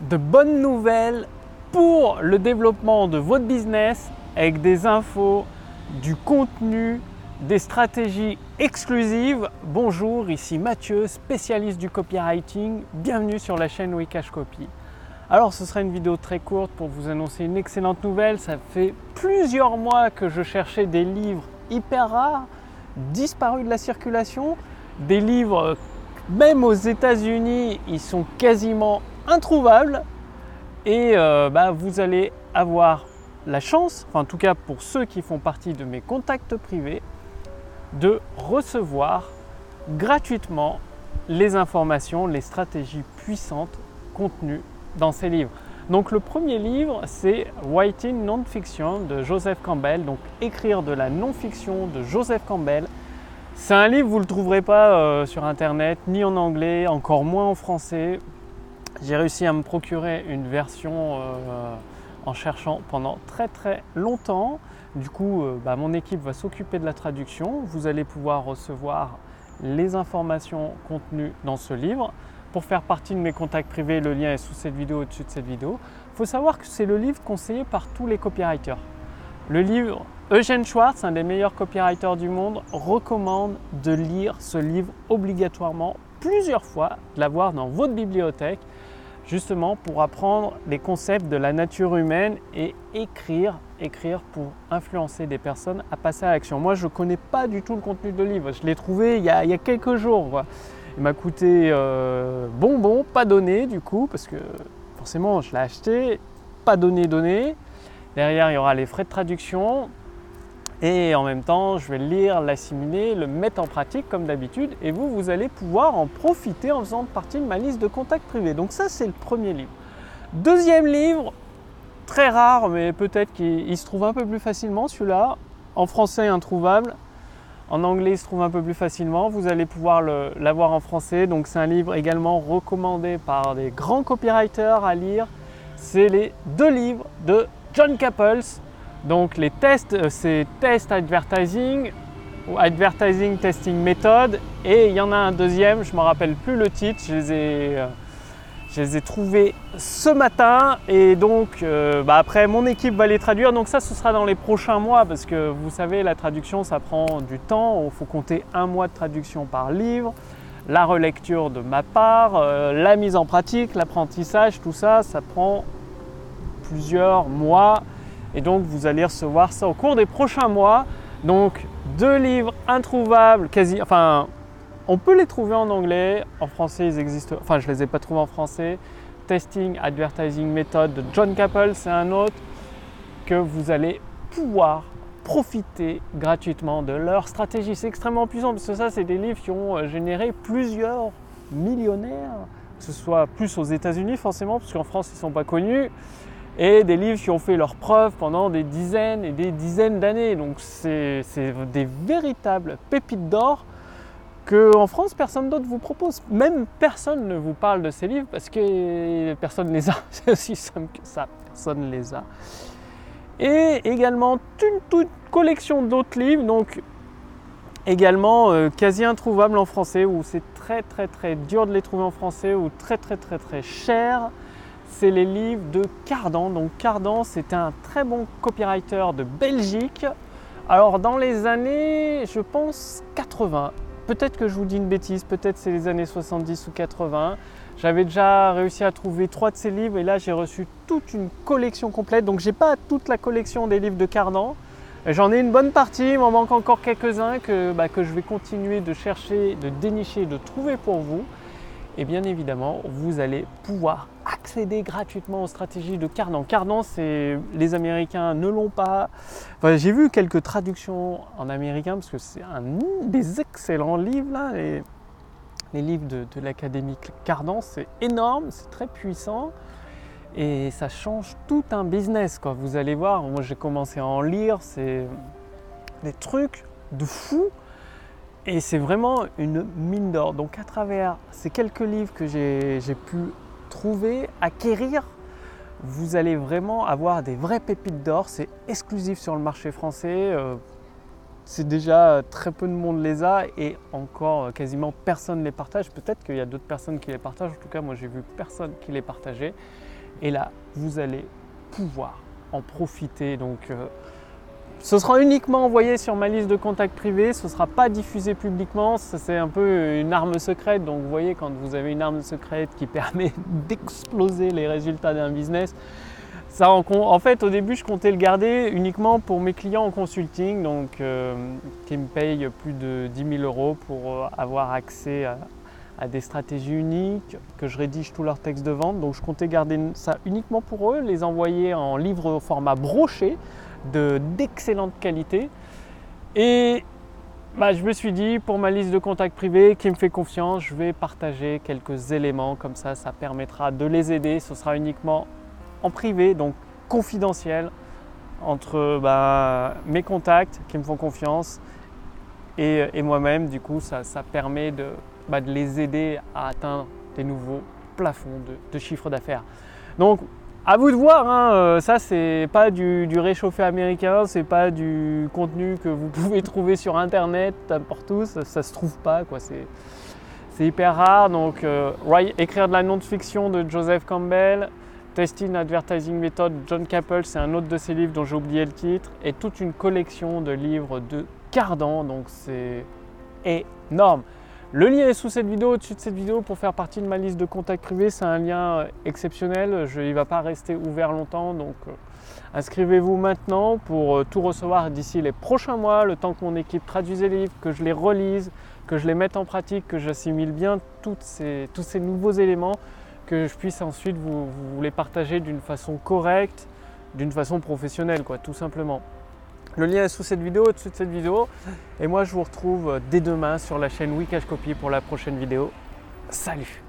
de bonnes nouvelles pour le développement de votre business avec des infos, du contenu, des stratégies exclusives. Bonjour, ici Mathieu, spécialiste du copywriting. Bienvenue sur la chaîn Wikash Copy. Alors ce sera une vidéo très courte pour vous annoncer une excellente nouvelle. Ça fait plusieurs mois que je cherchais des livres hyper rares, disparus de la circulation, des livres même aux États-Unis, ils sont quasiment introuvables. Et euh, bah, vous allez avoir la chance, enfin en tout cas pour ceux qui font partie de mes contacts privés, de recevoir gratuitement les informations, les stratégies puissantes contenues dans ces livres. Donc le premier livre, c'est Writing Non-Fiction de Joseph Campbell, donc écrire de la non-fiction de Joseph Campbell. C'est un livre, vous ne le trouverez pas euh, sur internet, ni en anglais, encore moins en français. J'ai réussi à me procurer une version euh, en cherchant pendant très très longtemps. Du coup, euh, bah, mon équipe va s'occuper de la traduction. Vous allez pouvoir recevoir les informations contenues dans ce livre. Pour faire partie de mes contacts privés, le lien est sous cette vidéo, au-dessus de cette vidéo. Il faut savoir que c'est le livre conseillé par tous les copywriters. Le livre, Eugène Schwartz, un des meilleurs copywriters du monde, recommande de lire ce livre obligatoirement plusieurs fois, de l'avoir dans votre bibliothèque, justement pour apprendre les concepts de la nature humaine et écrire, écrire pour influencer des personnes à passer à l'action. Moi, je ne connais pas du tout le contenu de livre. Je l'ai trouvé il y, a, quelques jours. Il m'a coûté euh, bonbon, pas donné du coup, parce que forcément, je l'ai acheté, pas donné, donné. Derrière, il y aura les frais de traduction. Et en même temps, je vais le lire, l'assimiler, le mettre en pratique comme d'habitude. Et vous, vous allez pouvoir en profiter en faisant partie de ma liste de contacts privés. Donc ça, c'est le premier livre. Deuxième livre, très rare, mais peut-être qu'il se trouve un peu plus facilement, celui-là. En français, introuvable. En anglais, il se trouve un peu plus facilement. Vous allez pouvoir l'avoir en français. Donc c'est un livre également recommandé par des grands copywriters à lire. C'est les deux livres de John Capples. Donc les tests, euh, c'est Test Advertising ou Advertising Testing Method. Et il y en a un deuxième, je ne me rappelle plus le titre, je les ai, euh, je les ai trouvés ce matin. Et donc euh, bah, après, mon équipe va les traduire. Donc ça, ce sera dans les prochains mois parce que vous savez, la traduction, ça prend du temps. Il faut compter un mois de traduction par livre la relecture de ma part, la mise en pratique, l'apprentissage, tout ça, ça prend plusieurs mois. Et donc vous allez recevoir ça au cours des prochains mois. Donc deux livres introuvables, quasi, enfin on peut les trouver en anglais, en français ils existent, enfin je les ai pas trouvés en français. Testing Advertising Method de John Capel, c'est un autre que vous allez pouvoir profiter gratuitement de leur stratégie. C'est extrêmement puissant parce que ça c'est des livres qui ont euh, généré plusieurs millionnaires, que ce soit plus aux États-Unis forcément, parce qu'en France ils ne sont pas connus et des livres qui ont fait leurs preuves pendant des dizaines et des dizaines d'années. Donc c'est des véritables pépites d'or que en France personne d'autre vous propose. Même personne ne vous parle de ces livres parce que personne ne les a. C'est aussi simple que ça, personne ne les a. Et également une toute collection d'autres livres, donc également euh, quasi introuvables en français, où c'est très très très dur de les trouver en français, ou très très très très cher c'est les livres de Cardan. Donc Cardan, c'est un très bon copywriter de Belgique. Alors dans les années, je pense 80. Peut-être que je vous dis une bêtise, peut-être c'est les années 70 ou 80. J'avais déjà réussi à trouver trois de ses livres et là j'ai reçu toute une collection complète. Donc j'ai pas toute la collection des livres de Cardan. J'en ai une bonne partie, il m'en manque encore quelques-uns que, bah, que je vais continuer de chercher, de dénicher, de trouver pour vous. Et bien évidemment, vous allez pouvoir accéder gratuitement aux stratégies de Cardan. Cardan, c'est les Américains ne l'ont pas. j'ai vu quelques traductions en américain parce que c'est un des excellents livres. Les, livres de, l'académie Cardan, c'est énorme, c'est très puissant et ça change tout un business. Vous allez voir, moi j'ai commencé à en lire, c'est des trucs de fou. Et c'est vraiment une mine d'or. Donc à travers ces quelques livres que j'ai pu trouver, acquérir, vous allez vraiment avoir des vraies pépites d'or. C'est exclusif sur le marché français. Euh, c'est déjà très peu de monde les a et encore quasiment personne ne les partage. Peut-être qu'il y a d'autres personnes qui les partagent. En tout cas, moi j'ai vu personne qui les partageait. Et là, vous allez pouvoir en profiter. Donc, euh, ce sera uniquement envoyé sur ma liste de contacts privés, ce ne sera pas diffusé publiquement, c'est un peu une arme secrète. Donc vous voyez quand vous avez une arme secrète qui permet d'exploser les résultats d'un business, ça en, fait au début je comptais le garder uniquement pour mes clients en consulting, donc euh, qui me payent plus de 10 000 euros pour euh, avoir accès à, à des stratégies uniques, que je rédige tous leurs textes de vente. Donc je comptais garder ça uniquement pour eux, les envoyer en livre au format broché d'excellente qualité. Et bah, je me suis dit, pour ma liste de contacts privés qui me fait confiance, je vais partager quelques éléments. Comme ça, ça permettra de les aider. Ce sera uniquement en privé, donc confidentiel, entre bah, mes contacts qui me font confiance et, moi-même. Du coup, ça, permet bah, de, les aider à atteindre des nouveaux plafonds de, chiffre d'affaires. Donc, à vous de voir, hein, euh, ça c'est pas du, réchauffé américain, c'est pas du contenu que vous pouvez trouver sur internet, n'importe où, ça, ça, se trouve pas, quoi. C'est hyper rare. Donc, euh, écrire de la non-fiction de Joseph Campbell, Testing Advertising Method, John Capel, c'est un autre de ses livres dont j'ai oublié le titre, et toute une collection de livres de Cardan, donc c'est énorme. Le lien est sous cette vidéo, au-dessus de cette vidéo pour faire partie de ma liste de contacts privés. C'est un lien euh, exceptionnel, je, il ne va pas rester ouvert longtemps, donc euh, inscrivez-vous maintenant pour euh, tout recevoir d'ici les prochains mois, le temps que mon équipe traduise les livres, que je les relise, que je les mette en pratique, que j'assimile bien tous ces nouveaux éléments, que je puisse ensuite vous, vous les partager d'une façon correcte, d'une façon professionnelle, quoi, tout simplement. Le lien est sous cette vidéo, au-dessus de cette vidéo. Et moi, je vous retrouve dès demain sur la chaîne Wikash Copy pour la prochaine vidéo. Salut